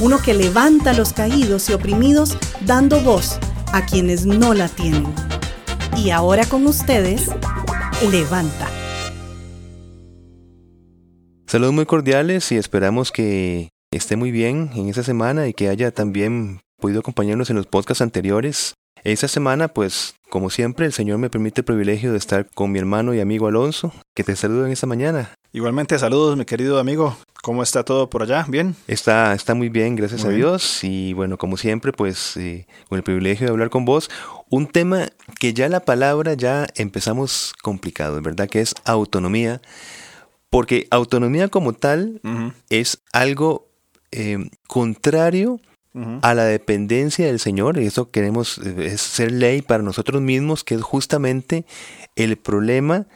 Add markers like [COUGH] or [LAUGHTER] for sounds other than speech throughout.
uno que levanta a los caídos y oprimidos dando voz a quienes no la tienen. Y ahora con ustedes, Levanta. Saludos muy cordiales y esperamos que esté muy bien en esta semana y que haya también podido acompañarnos en los podcasts anteriores. Esta semana, pues, como siempre, el Señor me permite el privilegio de estar con mi hermano y amigo Alonso, que te saludo en esta mañana. Igualmente, saludos, mi querido amigo. ¿Cómo está todo por allá? ¿Bien? Está, está muy bien, gracias a Dios. Y bueno, como siempre, pues, eh, con el privilegio de hablar con vos. Un tema que ya la palabra ya empezamos complicado, ¿verdad? Que es autonomía. Porque autonomía como tal es algo eh, contrario a la dependencia del Señor, y eso queremos eh, es ser ley para nosotros mismos, que es justamente el problema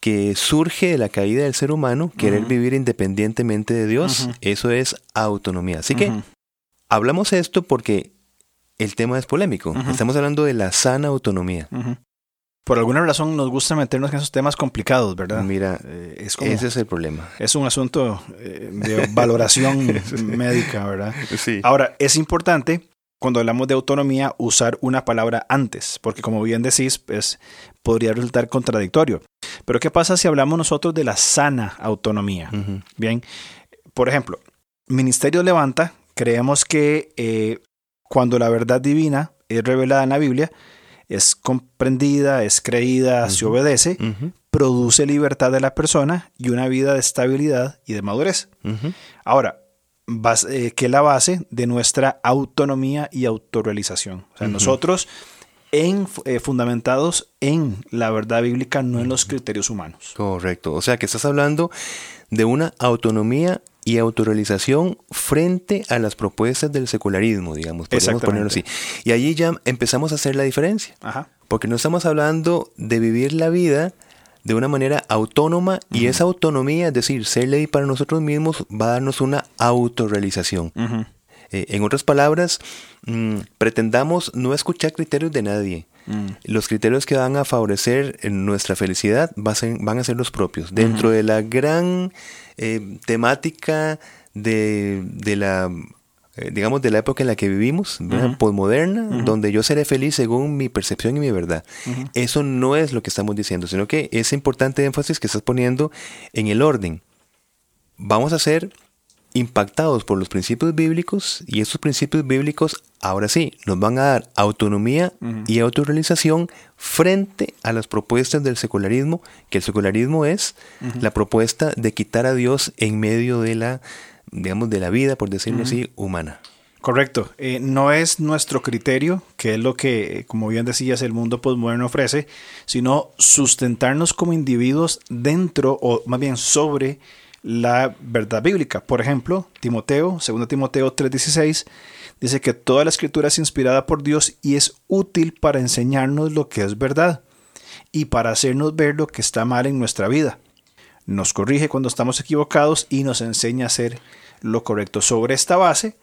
que surge de la caída del ser humano, querer vivir independientemente de Dios, eso es autonomía. Así que hablamos esto porque el tema es polémico. Estamos hablando de la sana autonomía. Por alguna razón nos gusta meternos en esos temas complicados, ¿verdad? Mira, eh, ese es el problema. Es un asunto eh, de valoración [LAUGHS] médica, ¿verdad? Sí. Ahora, es importante cuando hablamos de autonomía usar una palabra antes, porque como bien decís, pues, podría resultar contradictorio. Pero ¿qué pasa si hablamos nosotros de la sana autonomía? Bien, por ejemplo, Ministerio Levanta, creemos que eh, cuando la verdad divina es revelada en la Biblia, es comprendida, es creída, se obedece, produce libertad de la persona y una vida de estabilidad y de madurez. Ahora, eh, que es la base de nuestra autonomía y autorrealización. O sea, nosotros en, eh, fundamentados en la verdad bíblica, no en los criterios humanos. Correcto. O sea, que estás hablando de una autonomía y autorrealización frente a las propuestas del secularismo, digamos, podemos ponerlo así. Y allí ya empezamos a hacer la diferencia. Porque no estamos hablando de vivir la vida de una manera autónoma y esa autonomía, es decir, ser ley para nosotros mismos, va a darnos una autorrealización. Eh, en otras palabras, mm, pretendamos no escuchar criterios de nadie. Mm. Los criterios que van a favorecer nuestra felicidad van a ser los propios. Dentro de la gran eh, temática de, la eh, digamos, de la época en la que vivimos, posmoderna, donde yo seré feliz según mi percepción y mi verdad. Eso no es lo que estamos diciendo, sino que es importante énfasis que estás poniendo en el orden. Vamos a ser impactados por los principios bíblicos y esos principios bíblicos ahora sí nos van a dar autonomía y autorrealización frente a las propuestas del secularismo, que el secularismo es la propuesta de quitar a Dios en medio de la digamos, de la vida, por decirlo así, humana. Correcto. Eh, no es nuestro criterio, que es lo que, como bien decías, el mundo postmoderno ofrece, sino sustentarnos como individuos dentro, o más bien sobre la verdad bíblica. Por ejemplo, Timoteo, 2 Timoteo 3:16, dice que toda la escritura es inspirada por Dios y es útil para enseñarnos lo que es verdad y para hacernos ver lo que está mal en nuestra vida. Nos corrige cuando estamos equivocados y nos enseña a hacer lo correcto. Sobre esta base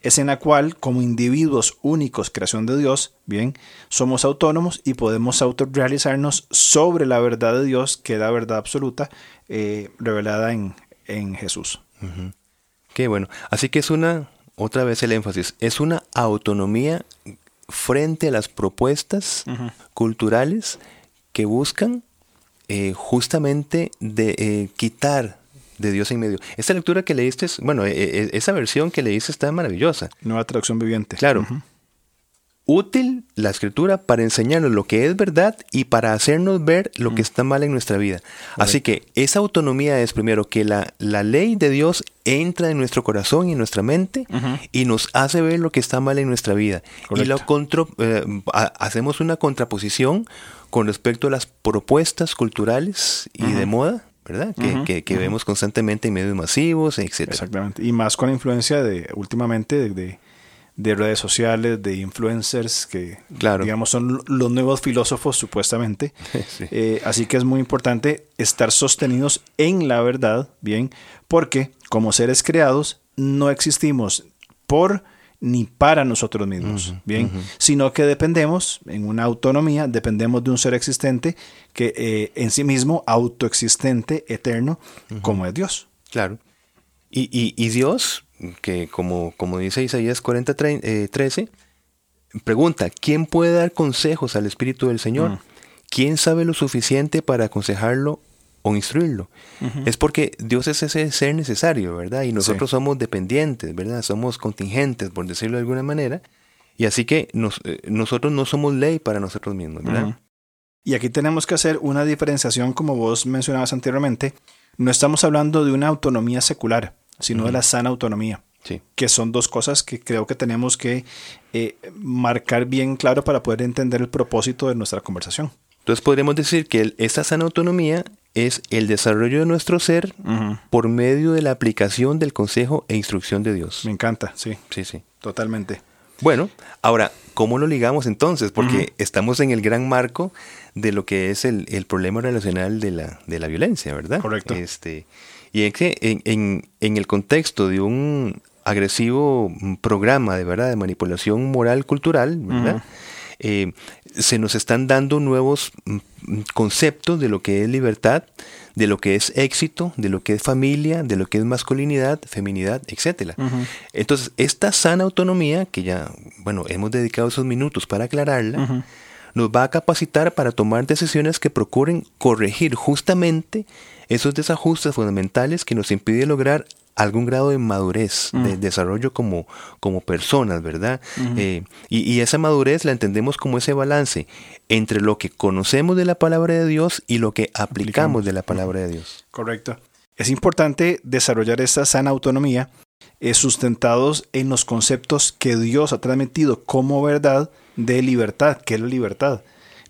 es en la cual, como individuos únicos, creación de Dios, bien, somos autónomos y podemos autorrealizarnos sobre la verdad de Dios, que es la verdad absoluta, eh, revelada en, Jesús. Qué bueno. Así que es una, otra vez el énfasis, es una autonomía frente a las propuestas culturales que buscan eh, justamente de eh, quitar de Dios en medio. Esta lectura que leíste, bueno, e, e, esa versión que leíste está maravillosa. Nueva traducción viviente. Claro. Útil la escritura para enseñarnos lo que es verdad y para hacernos ver lo que está mal en nuestra vida. Así que esa autonomía es primero que la, la, ley de Dios entra en nuestro corazón y en nuestra mente y nos hace ver lo que está mal en nuestra vida. Y lo eh, hacemos una contraposición con respecto a las propuestas culturales y de moda ¿verdad? que, vemos constantemente en medios masivos, etc. Exactamente. Y más con la influencia de, últimamente, de, de redes sociales, de influencers, que digamos son los nuevos filósofos supuestamente. [LAUGHS] Eh, así que es muy importante estar sostenidos en la verdad, bien, porque como seres creados no existimos por ni para nosotros mismos, bien, sino que dependemos en una autonomía, dependemos de un ser existente que eh, en sí mismo autoexistente, eterno, como es Dios. Claro. Y, y, y Dios que como, como dice Isaías 40, 13, eh, pregunta, ¿quién puede dar consejos al Espíritu del Señor? Mm. ¿Quién sabe lo suficiente para aconsejarlo o instruirlo? Es porque Dios es ese ser necesario, ¿verdad? Y nosotros somos dependientes, ¿verdad? Somos contingentes, por decirlo de alguna manera. Y así que eh, nosotros no somos ley para nosotros mismos, ¿verdad? Y aquí tenemos que hacer una diferenciación, como vos mencionabas anteriormente. No estamos hablando de una autonomía secular sino de la sana autonomía. Que son dos cosas que creo que tenemos que eh, marcar bien claro para poder entender el propósito de nuestra conversación. Entonces podríamos decir que esta sana autonomía es el desarrollo de nuestro ser por medio de la aplicación del consejo e instrucción de Dios. Me encanta, sí. Sí, sí. Totalmente. Bueno, ahora, ¿cómo lo ligamos entonces? Porque estamos en el gran marco de lo que es el, el problema relacional de la, de la violencia, ¿verdad? Correcto. Este, y es que en, el contexto de un agresivo programa de verdad de manipulación moral cultural, eh, se nos están dando nuevos mm, conceptos de lo que es libertad, de lo que es éxito, de lo que es familia, de lo que es masculinidad, feminidad, etc. Entonces, esta sana autonomía, que ya, bueno, hemos dedicado esos minutos para aclararla, nos va a capacitar para tomar decisiones que procuren corregir justamente esos desajustes fundamentales que nos impiden lograr algún grado de madurez, de desarrollo como, como personas, ¿verdad? Eh, y, esa madurez la entendemos como ese balance entre lo que conocemos de la palabra de Dios y lo que aplicamos, de la palabra de Dios. Correcto. Es importante desarrollar esta sana autonomía sustentados en los conceptos que Dios ha transmitido como verdad de libertad, que es la libertad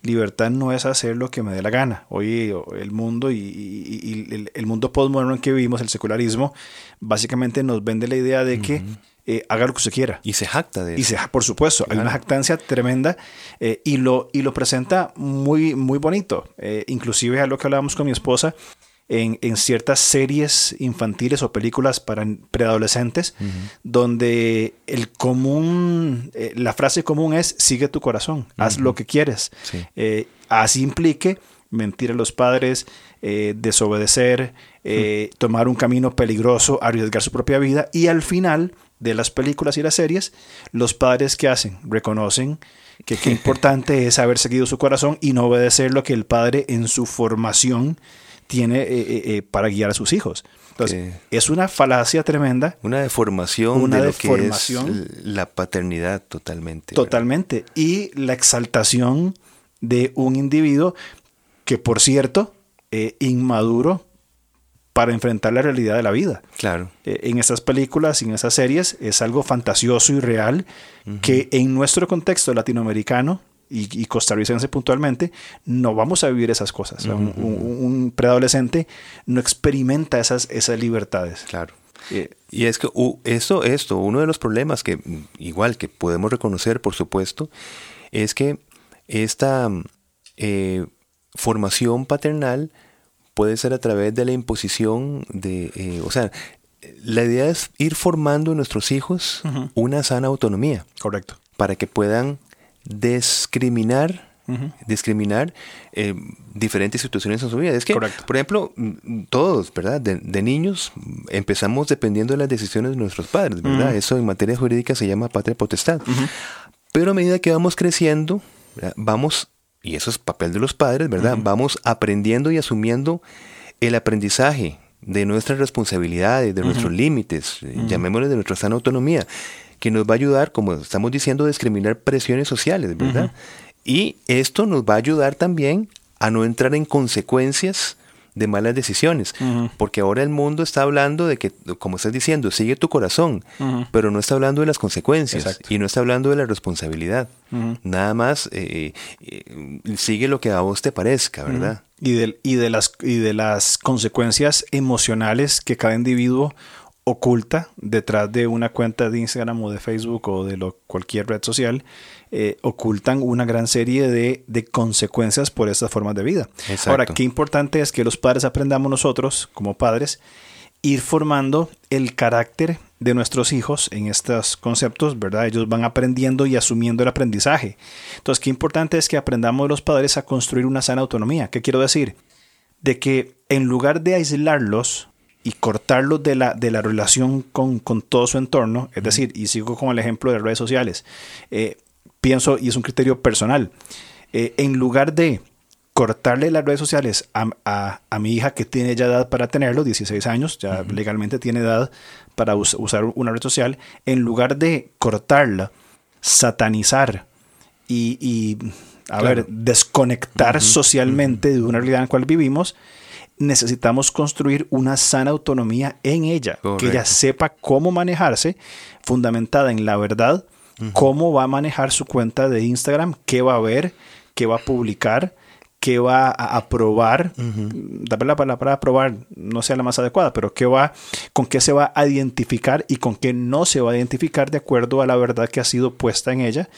libertad no es hacer lo que me dé la gana. Hoy el mundo y, el, mundo postmoderno en que vivimos, el secularismo, básicamente nos vende la idea de que eh, haga lo que se quiera. Y se jacta de eso. Y se, por supuesto, hay una jactancia tremenda eh, y, lo, y lo presenta muy, muy bonito. Eh, inclusive a lo que hablábamos con mi esposa, en, ciertas series infantiles o películas para preadolescentes, donde el común, eh, la frase común es sigue tu corazón, haz lo que quieres. Eh, así implique mentir a los padres, eh, desobedecer, tomar un camino peligroso, arriesgar su propia vida y al final de las películas y las series, los padres que hacen reconocen que qué [LAUGHS] importante es haber seguido su corazón y no obedecer lo que el padre en su formación tiene eh, eh, eh, para guiar a sus hijos. Entonces, es una falacia tremenda. Una deformación una de lo deformación, que es la paternidad totalmente. Totalmente. Y la exaltación de un individuo que, por cierto, es inmaduro para enfrentar la realidad de la vida. Claro. en estas películas y en esas series es algo fantasioso y real que en nuestro contexto latinoamericano y, costarricense puntualmente, no vamos a vivir esas cosas. un, preadolescente no experimenta esas, esas libertades. Claro. Eh, y es que eso, esto, uno de los problemas que igual que podemos reconocer, por supuesto, es que esta eh, formación paternal puede ser a través de la imposición de, eh, o sea, la idea es ir formando en nuestros hijos una sana autonomía. Correcto. Para que puedan discriminar, discriminar eh, diferentes situaciones en su vida. Es que, por ejemplo, todos, ¿verdad? De, niños empezamos dependiendo de las decisiones de nuestros padres, ¿verdad? Eso en materia jurídica se llama patria potestad. Pero a medida que vamos creciendo, vamos, y eso es papel de los padres, ¿verdad? Vamos aprendiendo y asumiendo el aprendizaje de nuestras responsabilidades, de nuestros límites, llamémosle de nuestra sana autonomía que nos va a ayudar, como estamos diciendo, a discriminar presiones sociales, ¿verdad? Y esto nos va a ayudar también a no entrar en consecuencias de malas decisiones, porque ahora el mundo está hablando de que, como estás diciendo, sigue tu corazón, pero no está hablando de las consecuencias y no está hablando de la responsabilidad. Nada más eh, eh, sigue lo que a vos te parezca, ¿verdad? Y de, y, de las, y de las consecuencias emocionales que cada individuo oculta detrás de una cuenta de Instagram o de Facebook o de lo, cualquier red social, eh, ocultan una gran serie de, consecuencias por estas formas de vida. Ahora, qué importante es que los padres aprendamos nosotros, como padres, ir formando el carácter de nuestros hijos en estos conceptos, ¿verdad? Ellos van aprendiendo y asumiendo el aprendizaje. Entonces, qué importante es que aprendamos los padres a construir una sana autonomía. ¿Qué quiero decir? De que en lugar de aislarlos y cortarlos de la, de la relación con, todo su entorno, es decir, y sigo con el ejemplo de redes sociales, eh, pienso, y es un criterio personal, eh, en lugar de cortarle las redes sociales a, mi hija que tiene ya edad para tenerlo, 16 años, ya legalmente tiene edad para usar una red social, en lugar de cortarla, satanizar y, a ver, desconectar socialmente de una realidad en la cual vivimos, necesitamos construir una sana autonomía en ella, que ella sepa cómo manejarse, fundamentada en la verdad, cómo va a manejar su cuenta de Instagram, qué va a ver, qué va a publicar, qué va a aprobar, uh la palabra aprobar no sea la más adecuada, pero qué va, con qué se va a identificar y con qué no se va a identificar de acuerdo a la verdad que ha sido puesta en ella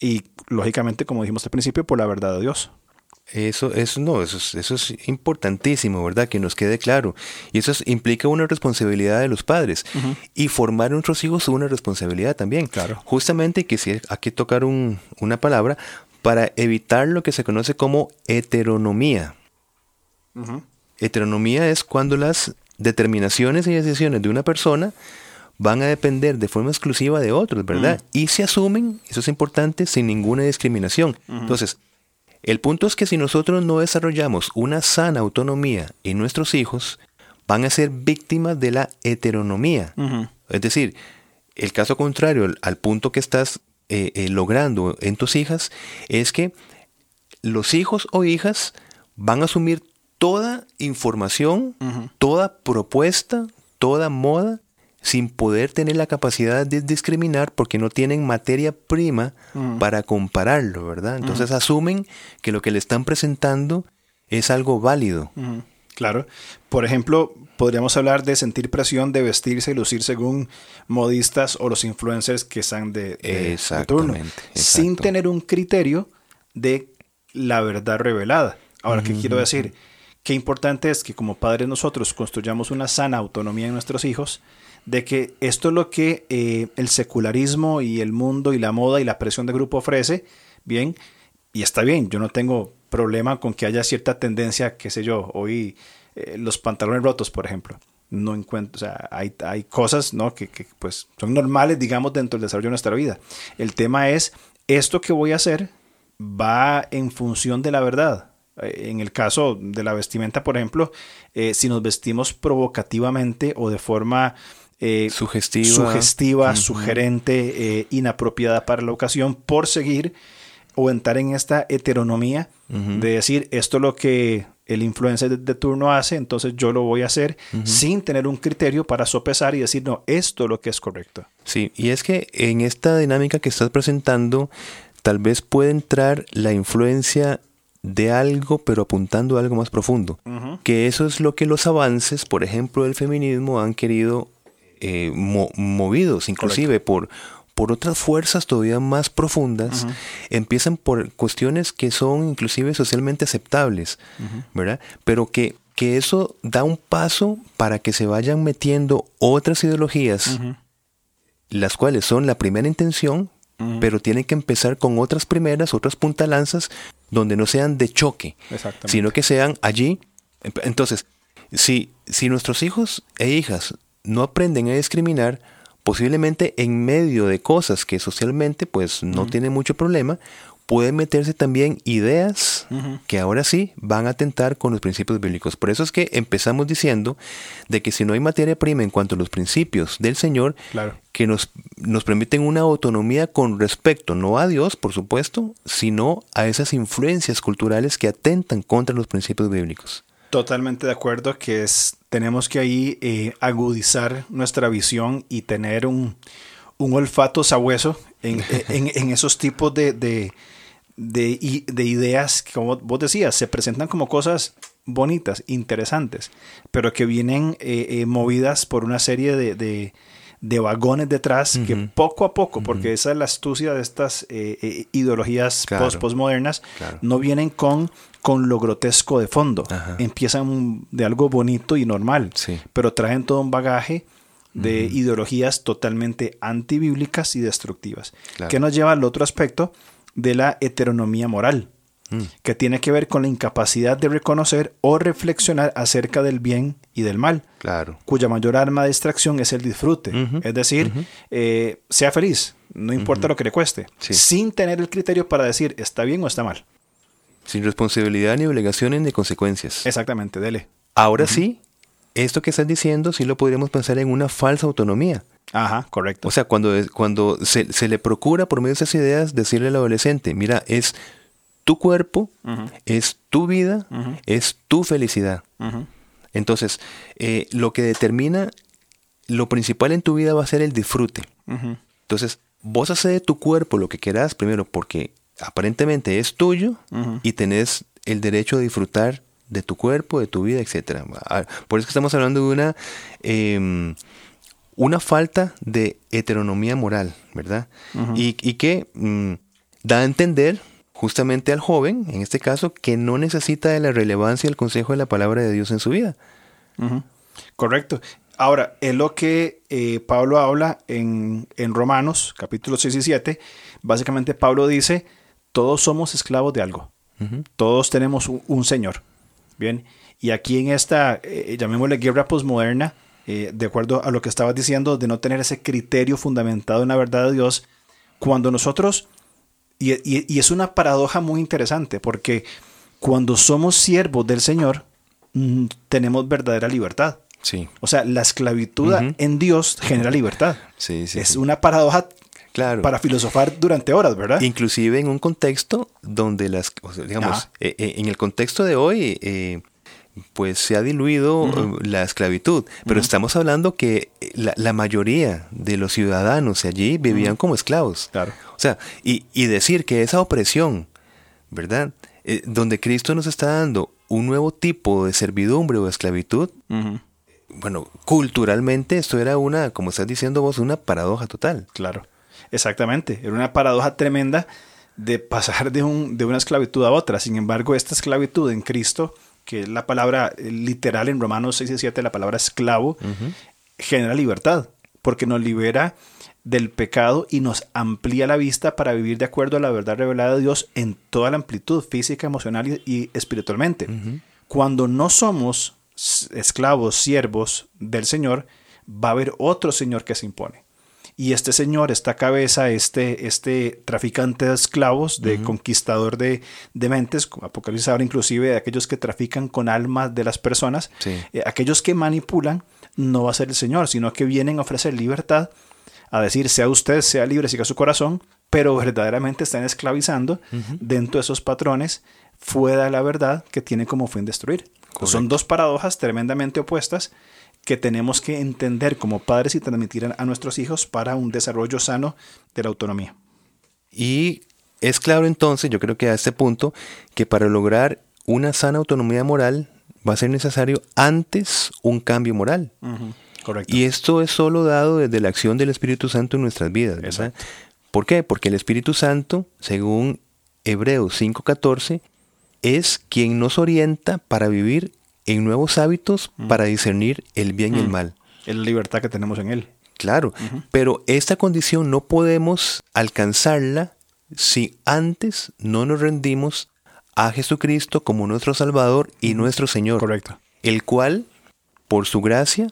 y lógicamente, como dijimos al principio, por la verdad de Dios. Eso, eso no, eso es, eso es importantísimo, ¿verdad? Que nos quede claro. Y eso implica una responsabilidad de los padres. Y formar a nuestros hijos es una responsabilidad también. Claro. Justamente que si hay que tocar una palabra, para evitar lo que se conoce como heteronomía. Heteronomía es cuando las determinaciones y decisiones de una persona van a depender de forma exclusiva de otros, ¿verdad? Y se asumen, eso es importante, sin ninguna discriminación. Entonces, el punto es que si nosotros no desarrollamos una sana autonomía en nuestros hijos, van a ser víctimas de la heteronomía. Es decir, el caso contrario al punto que estás eh, eh, logrando en tus hijas es que los hijos o hijas van a asumir toda información, toda propuesta, toda moda, sin poder tener la capacidad de discriminar porque no tienen materia prima para compararlo, ¿verdad? Entonces asumen que lo que le están presentando es algo válido. Claro. Por ejemplo, podríamos hablar de sentir presión de vestirse y lucir según modistas o los influencers que están de, turno, sin tener un criterio de la verdad revelada. Ahora, ¿qué quiero decir? Qué importante es que como padres nosotros construyamos una sana autonomía en nuestros hijos, de que esto es lo que eh, el secularismo y el mundo y la moda y la presión de grupo ofrece, bien, y está bien, yo no tengo problema con que haya cierta tendencia, qué sé yo, hoy eh, los pantalones rotos, por ejemplo. No encuentro, o sea, hay, hay cosas ¿no? que, que, pues son normales, digamos, dentro del desarrollo de nuestra vida. El tema es, esto que voy a hacer va en función de la verdad. Eh, en el caso de la vestimenta, por ejemplo, si nos vestimos provocativamente o de forma sugestiva, sugestiva sugerente, inapropiada para la ocasión, por seguir o entrar en esta heteronomía de decir esto es lo que el influencer de, turno hace, entonces yo lo voy a hacer sin tener un criterio para sopesar y decir, no, esto es lo que es correcto. Sí, y es que en esta dinámica que estás presentando, tal vez puede entrar la influencia de algo, pero apuntando a algo más profundo. Que eso es lo que los avances, por ejemplo, del feminismo han querido eh, movidos, inclusive por por otras fuerzas todavía más profundas, empiezan por cuestiones que son inclusive socialmente aceptables, ¿verdad? Pero que, que eso da un paso para que se vayan metiendo otras ideologías, las cuales son la primera intención, pero tienen que empezar con otras primeras, otras puntalanzas, donde no sean de choque, sino que sean allí. Entonces, si, si nuestros hijos e hijas no aprenden a discriminar, posiblemente en medio de cosas que socialmente pues no tienen mucho problema, pueden meterse también ideas que ahora sí van a atentar con los principios bíblicos. Por eso es que empezamos diciendo de que si no hay materia prima en cuanto a los principios del Señor, que nos, nos permiten una autonomía con respecto no a Dios, por supuesto, sino a esas influencias culturales que atentan contra los principios bíblicos. Totalmente de acuerdo que es, tenemos que ahí eh, agudizar nuestra visión y tener un, olfato sabueso [LAUGHS] en, en, esos tipos de, de, de, ideas que, como vos decías, se presentan como cosas bonitas, interesantes, pero que vienen eh, eh, movidas por una serie de, vagones detrás que poco a poco, porque esa es la astucia de estas eh, ideologías postmodernas, no vienen con, con lo grotesco de fondo. Empiezan de algo bonito y normal, pero traen todo un bagaje de ideologías totalmente antibíblicas y destructivas, que nos lleva al otro aspecto de la heteronomía moral. Mm. que tiene que ver con la incapacidad de reconocer o reflexionar acerca del bien y del mal, claro. cuya mayor arma de distracción es el disfrute. Es decir, eh, sea feliz, no importa lo que le cueste, sin tener el criterio para decir está bien o está mal. Sin responsabilidad ni obligaciones ni consecuencias. Exactamente, dele. Ahora sí, esto que estás diciendo sí lo podríamos pensar en una falsa autonomía. Ajá, correcto. O sea, cuando, cuando se, se le procura por medio de esas ideas decirle al adolescente, mira, es tu cuerpo, es tu vida, es tu felicidad. Entonces, eh, lo que determina, lo principal en tu vida va a ser el disfrute. Entonces, vos haces de tu cuerpo lo que quieras primero porque aparentemente es tuyo y tenés el derecho a disfrutar de tu cuerpo, de tu vida, etc. Por eso que estamos hablando de una, em, una falta de heteronomía moral, ¿verdad? y, que mm, da a entender justamente al joven, en este caso, que no necesita de la relevancia y el consejo de la palabra de Dios en su vida. Correcto. Ahora, es lo que eh, Pablo habla en, Romanos, capítulo 6 y 7. Básicamente Pablo dice, todos somos esclavos de algo. Todos tenemos un, Señor. Bien. Y aquí en esta, eh, llamémosle guerra posmoderna, eh, de acuerdo a lo que estabas diciendo, de no tener ese criterio fundamentado en la verdad de Dios, cuando nosotros y, es una paradoja muy interesante porque cuando somos siervos del Señor, mm, tenemos verdadera libertad. Sí. O sea, la esclavitud en Dios genera libertad. Sí, sí, es una paradoja claro. para filosofar durante horas, ¿verdad? Inclusive en un contexto donde las, digamos, eh, eh, en el contexto de hoy, eh, pues se ha diluido la esclavitud, pero estamos hablando que la, mayoría de los ciudadanos allí vivían como esclavos. Claro. O sea, y, decir que esa opresión, ¿verdad? Donde Cristo nos está dando un nuevo tipo de servidumbre o esclavitud, bueno, culturalmente esto era una, como estás diciendo vos, una paradoja total. Claro, exactamente, era una paradoja tremenda de pasar de, un, de una esclavitud a otra. Sin embargo, esta esclavitud en Cristo, que es la palabra eh, literal en Romanos 6 y 7, la palabra esclavo, genera libertad, porque nos libera del pecado y nos amplía la vista para vivir de acuerdo a la verdad revelada de Dios en toda la amplitud física, emocional y, espiritualmente. Cuando no somos esclavos, siervos del Señor, va a haber otro Señor que se impone. Y este Señor, esta cabeza, este, este traficante de esclavos, de conquistador de, de, mentes, Apocalipsis habla inclusive de aquellos que trafican con almas de las personas, eh, aquellos que manipulan, no va a ser el Señor, sino que vienen a ofrecer libertad a decir, sea usted, sea libre, siga su corazón, pero verdaderamente están esclavizando dentro de esos patrones fuera de la verdad que tiene como fin destruir. Son dos paradojas tremendamente opuestas que tenemos que entender como padres y transmitir a nuestros hijos para un desarrollo sano de la autonomía. Y es claro entonces, yo creo que a este punto, que para lograr una sana autonomía moral va a ser necesario antes un cambio moral. Y esto es solo dado desde la acción del Espíritu Santo en nuestras vidas. ¿verdad? ¿Por qué? Porque el Espíritu Santo, según Hebreos 5:14, es quien nos orienta para vivir en nuevos hábitos, mm. para discernir el bien y el mm. mal. Es la libertad que tenemos en Él. Claro, pero esta condición no podemos alcanzarla si antes no nos rendimos a Jesucristo como nuestro Salvador y nuestro Señor. Correcto. El cual, por su gracia,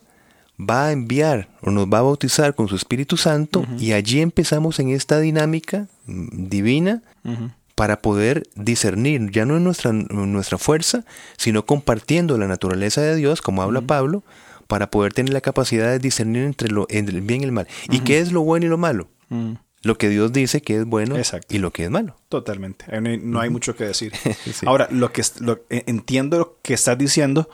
va a enviar o nos va a bautizar con su Espíritu Santo y allí empezamos en esta dinámica mm, divina para poder discernir, ya no en nuestra, nuestra fuerza, sino compartiendo la naturaleza de Dios, como habla Pablo, para poder tener la capacidad de discernir entre, lo, el bien y el mal. ¿Y qué es lo bueno y lo malo? Lo que Dios dice que es bueno y lo que es malo. Totalmente. No hay, mucho que decir. [LAUGHS] Ahora, lo que e, entiendo lo que estás diciendo,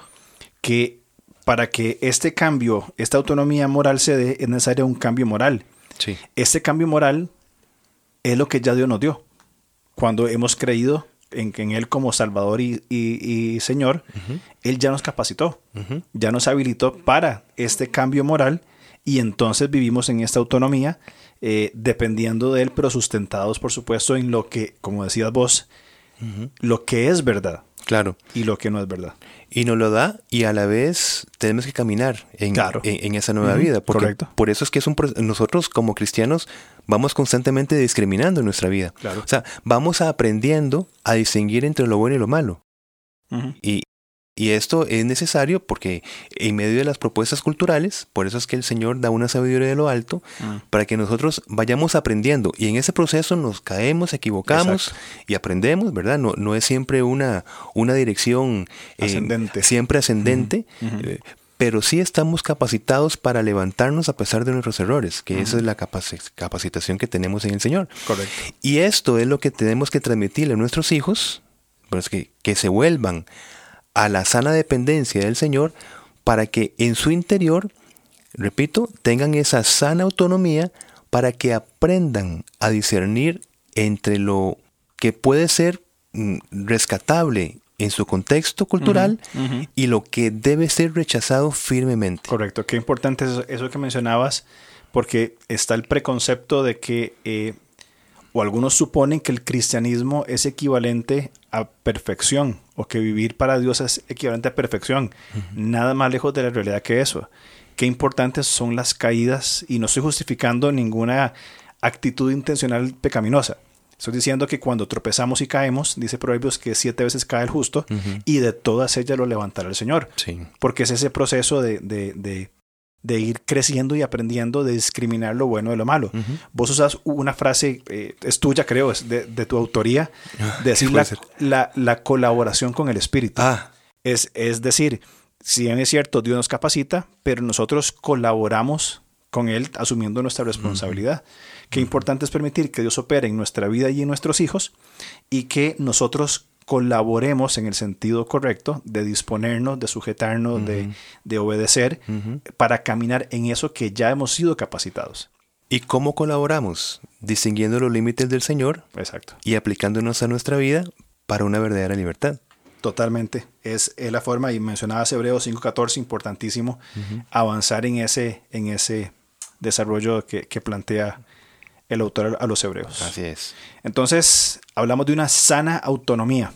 que para que este cambio, esta autonomía moral se dé, es necesario un cambio moral. Sí. Este cambio moral es lo que ya Dios nos dio. Cuando hemos creído en, Él como Salvador y, Señor, Él ya nos capacitó, ya nos habilitó para este cambio moral y entonces vivimos en esta autonomía eh, dependiendo de Él, pero sustentados, por supuesto, en lo que, como decías vos, lo que es verdad. Claro. Y lo que no es verdad. Y nos lo da y a la vez tenemos que caminar en, en, esa nueva vida. Correcto. Por eso es que es un, nosotros como cristianos vamos constantemente discriminando en nuestra vida. Claro. O sea, vamos aprendiendo a distinguir entre lo bueno y lo malo. Y, y esto es necesario porque en medio de las propuestas culturales, por eso es que el Señor da una sabiduría de lo alto, mm. para que nosotros vayamos aprendiendo. Y en ese proceso nos caemos, equivocamos y aprendemos, ¿verdad? No, no es siempre una, una dirección eh, ascendente. siempre ascendente. Eh, pero sí estamos capacitados para levantarnos a pesar de nuestros errores, que esa es la capacitación que tenemos en el Señor. Correcto. Y esto es lo que tenemos que transmitirle a nuestros hijos, pues que, que se vuelvan a la sana dependencia del Señor para que en su interior, repito, tengan esa sana autonomía para que aprendan a discernir entre lo que puede ser mm, rescatable en su contexto cultural y lo que debe ser rechazado firmemente. Correcto, qué importante es eso que mencionabas, porque está el preconcepto de que, eh, o algunos suponen que el cristianismo es equivalente a perfección o que vivir para Dios es equivalente a perfección. Nada más lejos de la realidad que eso. Qué importantes son las caídas y no estoy justificando ninguna actitud intencional pecaminosa. Estoy diciendo que cuando tropezamos y caemos, dice Proverbios que siete veces cae el justo y de todas ellas lo levantará el Señor. Porque es ese proceso de, de ir creciendo y aprendiendo de discriminar lo bueno de lo malo. Vos usas una frase, eh, es tuya creo, es de, tu autoría, [LAUGHS] de decir la, la, colaboración con el Espíritu. Ah. Es, es decir, si bien es cierto, Dios nos capacita, pero nosotros colaboramos con Él asumiendo nuestra responsabilidad. Qué importante es permitir que Dios opere en nuestra vida y en nuestros hijos y que nosotros colaboremos en el sentido correcto de disponernos, de sujetarnos, de, obedecer, para caminar en eso que ya hemos sido capacitados. ¿Y cómo colaboramos? Distinguiendo los límites del Señor Exacto. y aplicándonos a nuestra vida para una verdadera libertad. Totalmente. Es, la forma, y mencionabas Hebreos 5.14, importantísimo, avanzar en ese, en ese desarrollo que, que plantea el autor a los hebreos. Así es. Entonces, hablamos de una sana autonomía.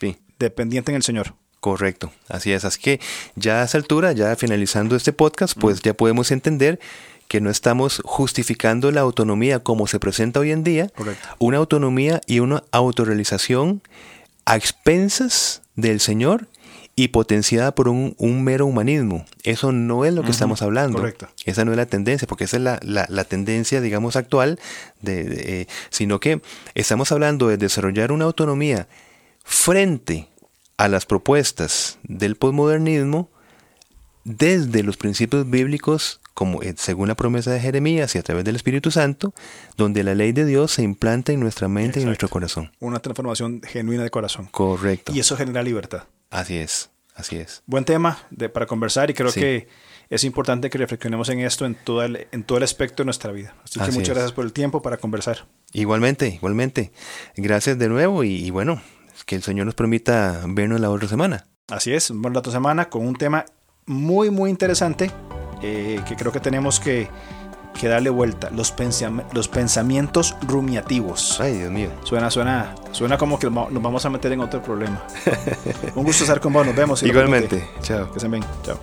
Sí. Dependiente en el Señor. Correcto, así es. Así que ya a esa altura, ya finalizando este podcast, pues ya podemos entender que no estamos justificando la autonomía como se presenta hoy en día, Correcto. una autonomía y una autorrealización a expensas del Señor y potenciada por un, mero humanismo. Eso no es lo que estamos hablando. Correcto. Esa no es la tendencia, porque esa es la, tendencia, digamos, actual, de, eh, sino que estamos hablando de desarrollar una autonomía frente a las propuestas del posmodernismo desde los principios bíblicos, como eh, según la promesa de Jeremías y a través del Espíritu Santo, donde la ley de Dios se implanta en nuestra mente y en nuestro corazón. Una transformación genuina de corazón. Correcto. Y eso genera libertad. Así es, así es. Buen tema de, para conversar y creo que es importante que reflexionemos en esto en todo el, en todo el aspecto de nuestra vida. Así, que muchas gracias por el tiempo para conversar. Igualmente, igualmente. Gracias de nuevo y, bueno, que el Señor nos permita vernos la otra semana. Así es, la otra semana con un tema muy, muy interesante eh, que creo que tenemos que que darle vuelta. Los, los pensamientos rumiativos. Ay, Dios mío. Suena, suena, suena como que nos vamos a meter en otro problema. [LAUGHS] Un gusto estar con vos. Nos vemos. Igualmente. Chao. Que se ven. Chao.